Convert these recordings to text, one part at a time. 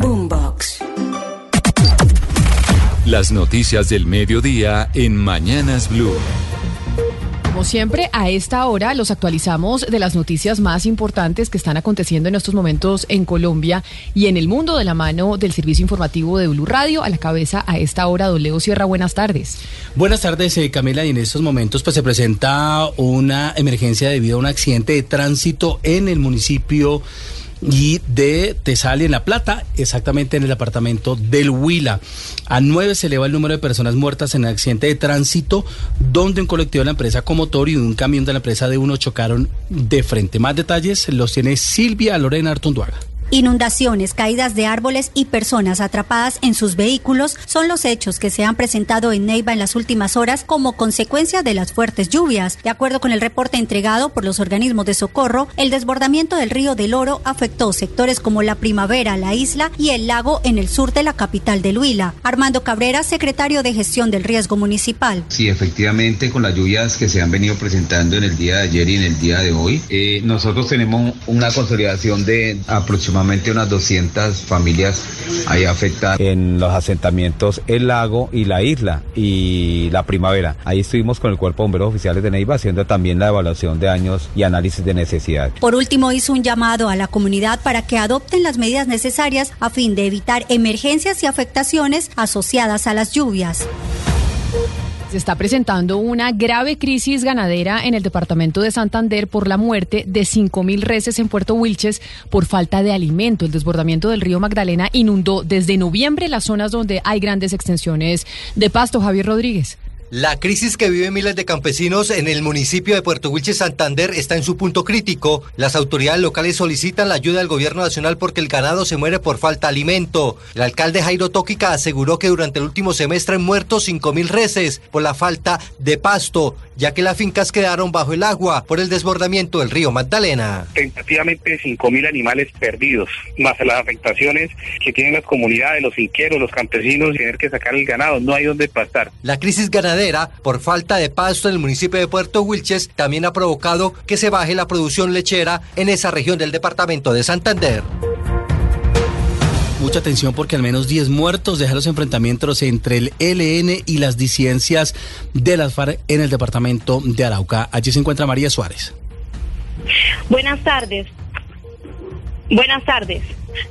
Boombox. Las noticias del mediodía en Mañanas Blue. Como siempre, a esta hora los actualizamos de las noticias más importantes que están aconteciendo en estos momentos en Colombia y en el mundo de la mano del servicio informativo de Blue Radio. A la cabeza a esta hora, Doleo Sierra, buenas tardes. Buenas tardes, eh, Camila. Y en estos momentos pues se presenta una emergencia debido a un accidente de tránsito en el municipio y de Tesalia en La Plata, exactamente en el departamento del Huila. A nueve se eleva el número de personas muertas en el accidente de tránsito, donde un colectivo de la empresa Comotor y un camión de la empresa de uno chocaron de frente. Más detalles los tiene Silvia Lorena Artunduaga. Inundaciones, caídas de árboles y personas atrapadas en sus vehículos son los hechos que se han presentado en Neiva en las últimas horas como consecuencia de las fuertes lluvias. De acuerdo con el reporte entregado por los organismos de socorro, el desbordamiento del río del Oro afectó sectores como la Primavera, la isla y el lago en el sur de la capital del Huila. Armando Cabrera, secretario de Gestión del Riesgo Municipal. Sí, efectivamente, con las lluvias que se han venido presentando en el día de ayer y en el día de hoy, eh, nosotros tenemos una consolidación de aproximadamente unas 200 familias ahí afectadas. En los asentamientos El Lago y la isla y la primavera. Ahí estuvimos con el Cuerpo de Bomberos Oficiales de Neiva haciendo también la evaluación de años y análisis de necesidad. Por último, hizo un llamado a la comunidad para que adopten las medidas necesarias a fin de evitar emergencias y afectaciones asociadas a las lluvias. Se está presentando una grave crisis ganadera en el departamento de Santander por la muerte de 5.000 reses en Puerto Wilches por falta de alimento. El desbordamiento del río Magdalena inundó desde noviembre las zonas donde hay grandes extensiones de pasto. Javier Rodríguez. La crisis que viven miles de campesinos en el municipio de Puerto Wilches, Santander, está en su punto crítico. Las autoridades locales solicitan la ayuda del gobierno nacional porque el ganado se muere por falta de alimento. El alcalde Jairo Tóquica aseguró que durante el último semestre han muerto 5.000 reses por la falta de pasto, ya que las fincas quedaron bajo el agua por el desbordamiento del río Magdalena. Tentativamente 5.000 animales perdidos, más las afectaciones que tienen las comunidades, los finqueros, los campesinos, tener que sacar el ganado, no hay donde pastar. La crisis ganadera por falta de pasto en el municipio de Puerto Wilches también ha provocado que se baje la producción lechera en esa región del departamento de Santander. Mucha atención porque al menos 10 muertos dejan los enfrentamientos entre el ELN y las disidencias de las FARC en el departamento de Arauca. Allí se encuentra María Suárez. Buenas tardes. Buenas tardes.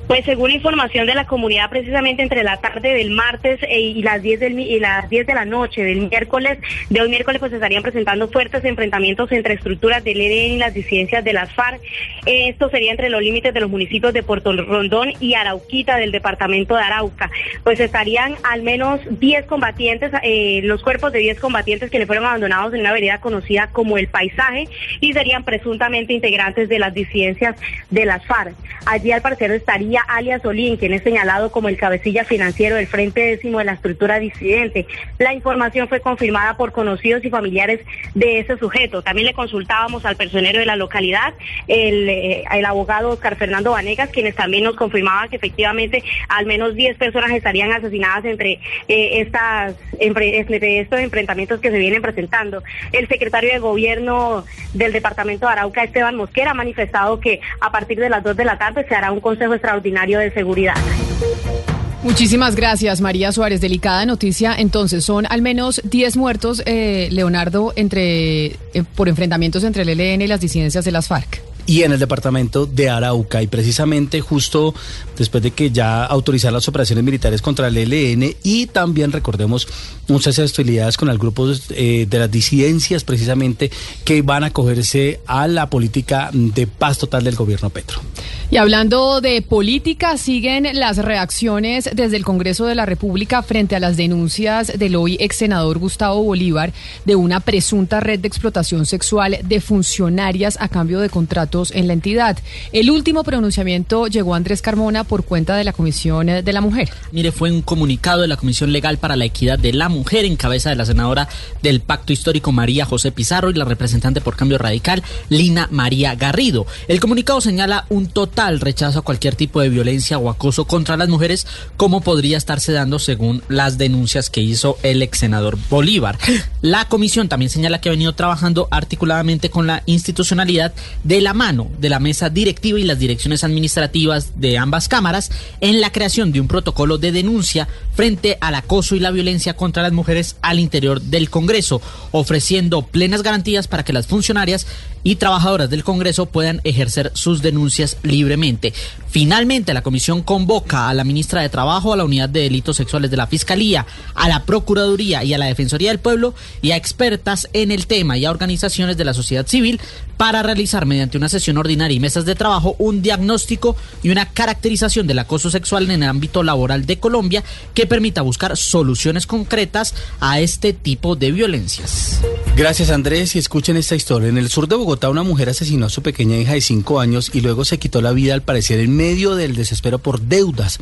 Pues según información de la comunidad, precisamente entre la tarde del martes e, y las 10 del, las 10 de la noche del miércoles, de hoy miércoles, pues estarían presentando fuertes enfrentamientos entre estructuras del EDN y las disidencias de las FARC. Esto sería entre los límites de los municipios de Puerto Rondón y Arauquita del departamento de Arauca. Pues estarían al menos 10 combatientes, eh, los cuerpos de 10 combatientes que le fueron abandonados en una vereda conocida como El Paisaje y serían presuntamente integrantes de las disidencias de las FARC. Allí al parecer estaría alias Olín, quien es señalado como el cabecilla financiero del Frente Décimo de la estructura disidente. La información fue confirmada por conocidos y familiares de ese sujeto. También le consultábamos al personero de la localidad, el, eh, abogado Oscar Fernando Vanegas, quienes también nos confirmaba que efectivamente al menos 10 personas estarían asesinadas entre, eh, estas, entre estos enfrentamientos que se vienen presentando. El secretario de Gobierno del Departamento de Arauca, Esteban Mosquera, ha manifestado que a partir de las 2 de la tarde se hará un consejo extraordinario de seguridad. Muchísimas gracias, María Suárez. Delicada noticia. Entonces, son al menos 10 muertos, eh, Leonardo, entre, eh, por enfrentamientos entre el ELN y las disidencias de las FARC y en el departamento de Arauca. Y precisamente justo después de que ya autorizaron las operaciones militares contra el ELN y también recordemos muchas hostilidades con el grupo eh, de las disidencias precisamente que van a acogerse a la política de paz total del gobierno Petro. Y hablando de política, siguen las reacciones desde el Congreso de la República frente a las denuncias del hoy ex senador Gustavo Bolívar de una presunta red de explotación sexual de funcionarias a cambio de contratos en la entidad. El último pronunciamiento llegó Andrés Carmona por cuenta de la Comisión de la Mujer. Mire, fue un comunicado de la Comisión Legal para la Equidad de la Mujer en cabeza de la senadora del Pacto Histórico María José Pizarro y la representante por Cambio Radical Lina María Garrido. El comunicado señala un total rechazo a cualquier tipo de violencia o acoso contra las mujeres, como podría estarse dando según las denuncias que hizo el ex senador Bolívar. La comisión también señala que ha venido trabajando articuladamente con la institucionalidad de la mano de la mesa directiva y las direcciones administrativas de ambas cámaras en la creación de un protocolo de denuncia frente al acoso y la violencia contra las mujeres al interior del Congreso, ofreciendo plenas garantías para que las funcionarias y trabajadoras del Congreso puedan ejercer sus denuncias libremente. Finalmente, la comisión convoca a la ministra de Trabajo, a la Unidad de Delitos Sexuales de la Fiscalía, a la Procuraduría y a la Defensoría del Pueblo y a expertas en el tema y a organizaciones de la sociedad civil para realizar mediante una sesión ordinaria y mesas de trabajo un diagnóstico y una caracterización del acoso sexual en el ámbito laboral de Colombia que permita buscar soluciones concretas a este tipo de violencias. Gracias Andrés y escuchen esta historia. En el sur de Bogotá una mujer asesinó a su pequeña hija de 5 años y luego se quitó la vida al parecer en medio del desespero por deudas.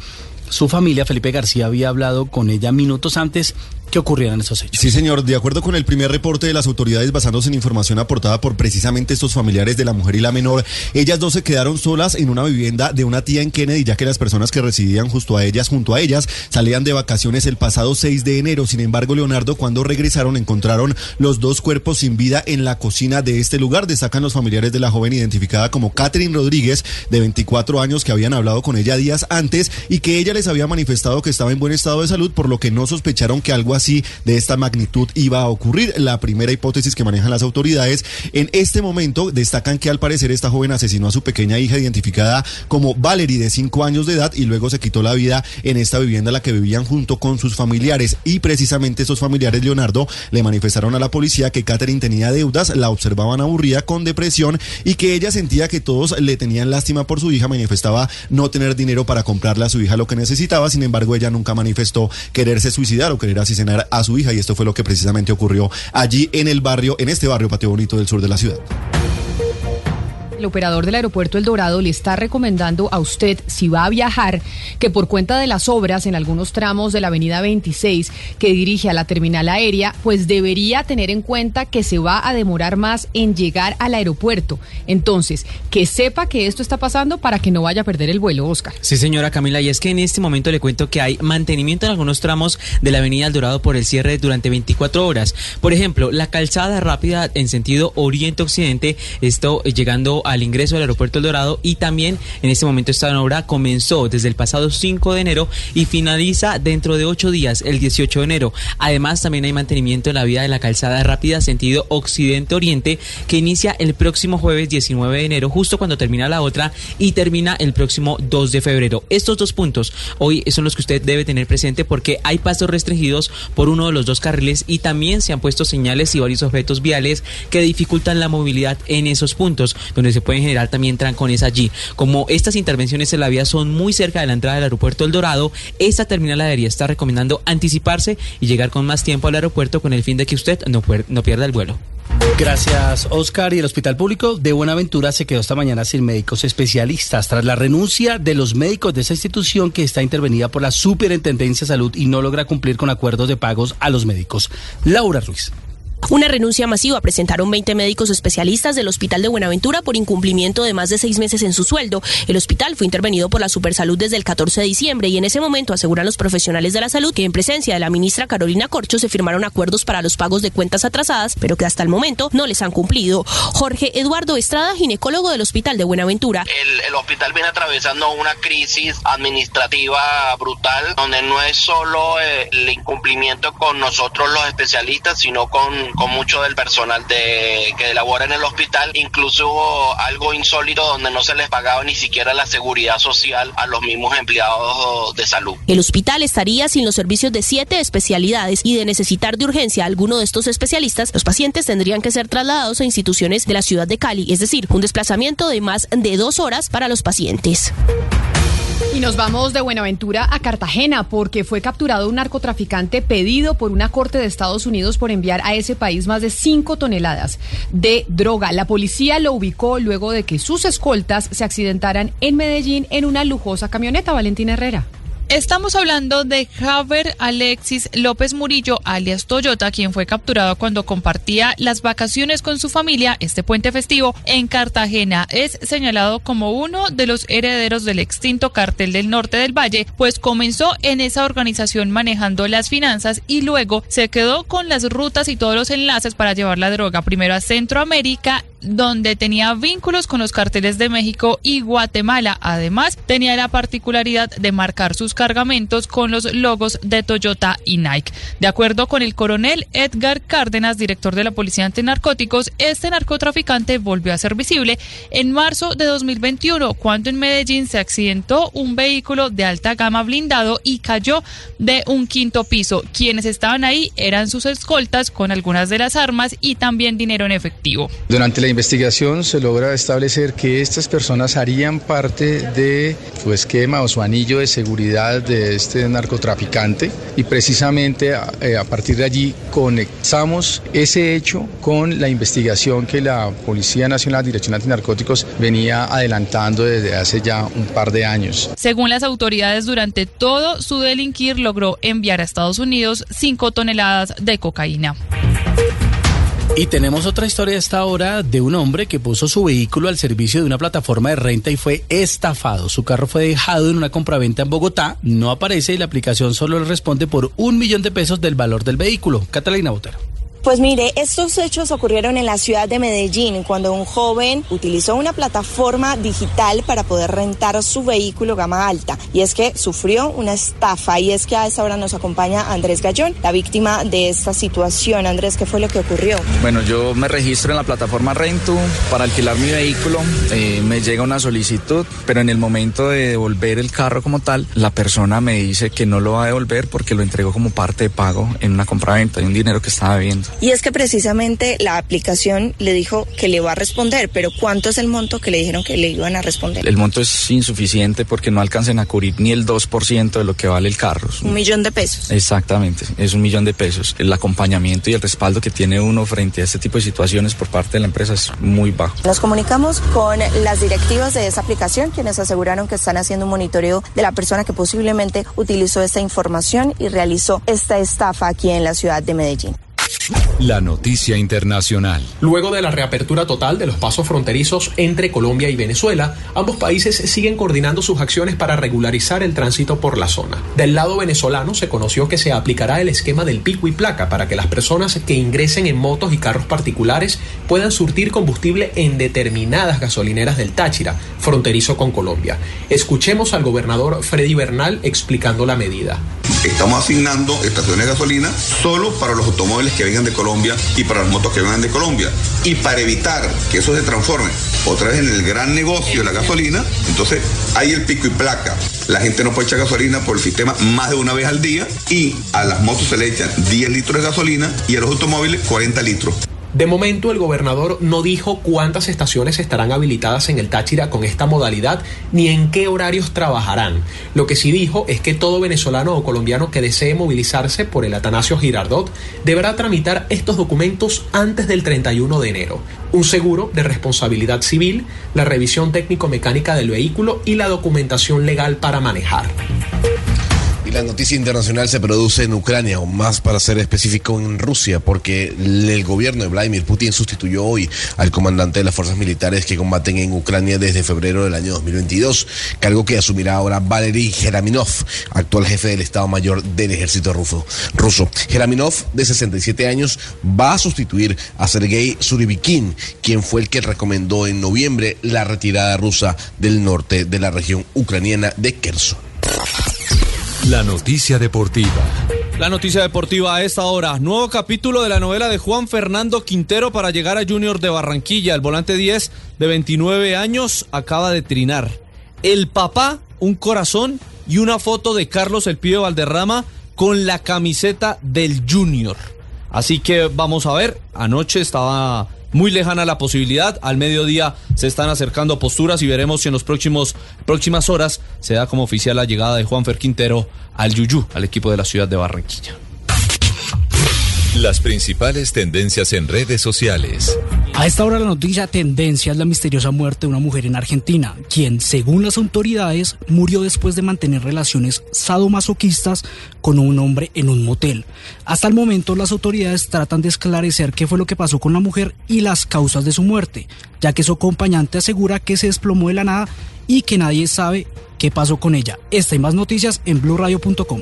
Su familia, Felipe García, había hablado con ella minutos antes que ocurrieran esos hechos. Sí, señor. De acuerdo con el primer reporte de las autoridades basándose en información aportada por precisamente estos familiares de la mujer y la menor, ellas dos se quedaron solas en una vivienda de una tía en Kennedy, ya que las personas que residían justo a ellas, junto a ellas, salían de vacaciones el pasado 6 de enero. Sin embargo, Leonardo, cuando regresaron, encontraron los dos cuerpos sin vida en la cocina de este lugar. Destacan los familiares de la joven identificada como Catherine Rodríguez, de 24 años, que habían hablado con ella días antes y que ella les había manifestado que estaba en buen estado de salud, por lo que no sospecharon que algo así de esta magnitud iba a ocurrir. La primera hipótesis que manejan las autoridades en este momento destacan que al parecer esta joven asesinó a su pequeña hija identificada como Valerie de 5 años de edad y luego se quitó la vida en esta vivienda en la que vivían junto con sus familiares y precisamente esos familiares Leonardo le manifestaron a la policía que Catherine tenía deudas, la observaban aburrida con depresión y que ella sentía que todos le tenían lástima por su hija, manifestaba no tener dinero para comprarle a su hija lo que necesitaba, sin embargo ella nunca manifestó quererse suicidar o querer a su hija y esto fue lo que precisamente ocurrió allí en el barrio, en este barrio Patio Bonito del sur de la ciudad. El operador del aeropuerto El Dorado le está recomendando a usted, si va a viajar, que por cuenta de las obras en algunos tramos de la avenida 26 que dirige a la terminal aérea, pues debería tener en cuenta que se va a demorar más en llegar al aeropuerto. Entonces, que sepa que esto está pasando para que no vaya a perder el vuelo, Oscar. Sí, señora Camila, y es que en este momento le cuento que hay mantenimiento en algunos tramos de la avenida El Dorado por el cierre durante 24 horas. Por ejemplo, la calzada rápida en sentido oriente-occidente, esto llegando al ingreso del aeropuerto El Dorado y también en este momento esta obra comenzó desde el pasado 5 de enero y finaliza dentro de 8 días, el 18 de enero. Además, también hay mantenimiento en la vía de la calzada rápida sentido occidente-oriente que inicia el próximo jueves 19 de enero, justo cuando termina la otra y termina el próximo 2 de febrero. Estos dos puntos hoy son los que usted debe tener presente porque hay pasos restringidos por uno de los dos carriles y también se han puesto señales y varios objetos viales que dificultan la movilidad en esos puntos donde se pueden generar también trancones allí. Como estas intervenciones en la vía son muy cerca de la entrada del aeropuerto El Dorado, esta terminal aérea está recomendando anticiparse y llegar con más tiempo al aeropuerto con el fin de que usted no, no pierda el vuelo. Gracias, Oscar. Y el Hospital Público de Buenaventura se quedó esta mañana sin médicos especialistas tras la renuncia de los médicos de esa institución que está intervenida por la Superintendencia de Salud y no logra cumplir con acuerdos de pagos a los médicos. Laura Ruiz. Una renuncia masiva presentaron 20 médicos especialistas del Hospital de Buenaventura por incumplimiento de más de seis meses en su sueldo. El hospital fue intervenido por la Supersalud desde el 14 de diciembre y en ese momento aseguran los profesionales de la salud que en presencia de la ministra Carolina Corcho se firmaron acuerdos para los pagos de cuentas atrasadas, pero que hasta el momento no les han cumplido. Jorge Eduardo Estrada, ginecólogo del Hospital de Buenaventura. El, hospital viene atravesando una crisis administrativa brutal, donde no es solo eh, el incumplimiento con nosotros los especialistas, sino con con mucho del personal de, que labora en el hospital. Incluso hubo algo insólito donde no se les pagaba ni siquiera la seguridad social a los mismos empleados de salud. El hospital estaría sin los servicios de siete especialidades y de necesitar de urgencia alguno de estos especialistas, los pacientes tendrían que ser trasladados a instituciones de la ciudad de Cali, es decir, un desplazamiento de más de dos horas para los pacientes. Y nos vamos de Buenaventura a Cartagena porque fue capturado un narcotraficante pedido por una corte de Estados Unidos por enviar a ese país más de 5 toneladas de droga. La policía lo ubicó luego de que sus escoltas se accidentaran en Medellín en una lujosa camioneta. Valentina Herrera. Estamos hablando de Javier Alexis López Murillo, alias Toyota, quien fue capturado cuando compartía las vacaciones con su familia este puente festivo en Cartagena. Es señalado como uno de los herederos del extinto cartel del norte del Valle, pues comenzó en esa organización manejando las finanzas y luego se quedó con las rutas y todos los enlaces para llevar la droga primero a Centroamérica donde tenía vínculos con los carteles de México y Guatemala. Además, tenía la particularidad de marcar sus cargamentos con los logos de Toyota y Nike. De acuerdo con el coronel Edgar Cárdenas, director de la Policía Antinarcóticos, este narcotraficante volvió a ser visible en marzo de 2021, cuando en Medellín se accidentó un vehículo de alta gama blindado y cayó de un quinto piso. Quienes estaban ahí eran sus escoltas con algunas de las armas y también dinero en efectivo. Durante la investigación se logra establecer que estas personas harían parte de su esquema o su anillo de seguridad de este narcotraficante y precisamente a, eh, a partir de allí conectamos ese hecho con la investigación que la Policía Nacional, Dirección Antinarcóticos, venía adelantando desde hace ya un par de años. Según las autoridades, durante todo su delinquir logró enviar a Estados Unidos 5 toneladas de cocaína. Y tenemos otra historia a esta hora de un hombre que puso su vehículo al servicio de una plataforma de renta y fue estafado. Su carro fue dejado en una compraventa en Bogotá, no aparece y la aplicación solo le responde por un millón de pesos del valor del vehículo. Catalina Botero. Pues mire, estos hechos ocurrieron en la ciudad de Medellín cuando un joven utilizó una plataforma digital para poder rentar su vehículo gama alta y es que sufrió una estafa y es que a esta hora nos acompaña Andrés Gallón, la víctima de esta situación. Andrés, ¿qué fue lo que ocurrió? Bueno, yo me registro en la plataforma Rentu para alquilar mi vehículo, eh, me llega una solicitud, pero en el momento de devolver el carro como tal, la persona me dice que no lo va a devolver porque lo entregó como parte de pago en una compraventa, de un dinero que estaba viendo. Y es que precisamente la aplicación le dijo que le va a responder, pero ¿cuánto es el monto que le dijeron que le iban a responder? El monto es insuficiente porque no alcancen a cubrir ni el 2% de lo que vale el carro. Un millón de pesos. Exactamente, es un millón de pesos. El acompañamiento y el respaldo que tiene uno frente a este tipo de situaciones por parte de la empresa es muy bajo. Nos comunicamos con las directivas de esa aplicación, quienes aseguraron que están haciendo un monitoreo de la persona que posiblemente utilizó esta información y realizó esta estafa aquí en la ciudad de Medellín. La noticia internacional. Luego de la reapertura total de los pasos fronterizos entre Colombia y Venezuela, ambos países siguen coordinando sus acciones para regularizar el tránsito por la zona. Del lado venezolano se conoció que se aplicará el esquema del pico y placa para que las personas que ingresen en motos y carros particulares puedan surtir combustible en determinadas gasolineras del Táchira, fronterizo con Colombia. Escuchemos al gobernador Freddy Bernal explicando la medida. Estamos asignando estaciones de gasolina solo para los automóviles que vengan de Colombia y para las motos que vengan de Colombia. Y para evitar que eso se transforme otra vez en el gran negocio de la gasolina, entonces hay el pico y placa. La gente no puede echar gasolina por el sistema más de una vez al día y a las motos se le echan 10 litros de gasolina y a los automóviles 40 litros. De momento, el gobernador no dijo cuántas estaciones estarán habilitadas en el Táchira con esta modalidad ni en qué horarios trabajarán. Lo que sí dijo es que todo venezolano o colombiano que desee movilizarse por el Atanasio Girardot deberá tramitar estos documentos antes del 31 de enero. Un seguro de responsabilidad civil, la revisión técnico-mecánica del vehículo y la documentación legal para manejar. La noticia internacional se produce en Ucrania, o más para ser específico en Rusia, porque el gobierno de Vladimir Putin sustituyó hoy al comandante de las fuerzas militares que combaten en Ucrania desde febrero del año 2022, cargo que asumirá ahora Valery Geraminov, actual jefe del Estado Mayor del Ejército ruso. ruso. Geraminov, de 67 años, va a sustituir a Sergei Suribikin, quien fue el que recomendó en noviembre la retirada rusa del norte de la región ucraniana de Kherson. La noticia deportiva. La noticia deportiva a esta hora. Nuevo capítulo de la novela de Juan Fernando Quintero para llegar a Junior de Barranquilla. El volante 10 de 29 años acaba de trinar. El papá, un corazón y una foto de Carlos El Pío Valderrama con la camiseta del Junior. Así que vamos a ver. Anoche estaba muy lejana la posibilidad. Al mediodía se están acercando posturas y veremos si en las próximas horas se da como oficial la llegada de Juanfer Quintero al Yuyú, al equipo de la ciudad de Barranquilla. Las principales tendencias en redes sociales. A esta hora la noticia tendencia es la misteriosa muerte de una mujer en Argentina, quien, según las autoridades, murió después de mantener relaciones sadomasoquistas con un hombre en un motel. Hasta el momento las autoridades tratan de esclarecer qué fue lo que pasó con la mujer y las causas de su muerte, ya que su acompañante asegura que se desplomó de la nada y que nadie sabe qué pasó con ella. Esta y más noticias en blurradio.com.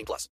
18 plus.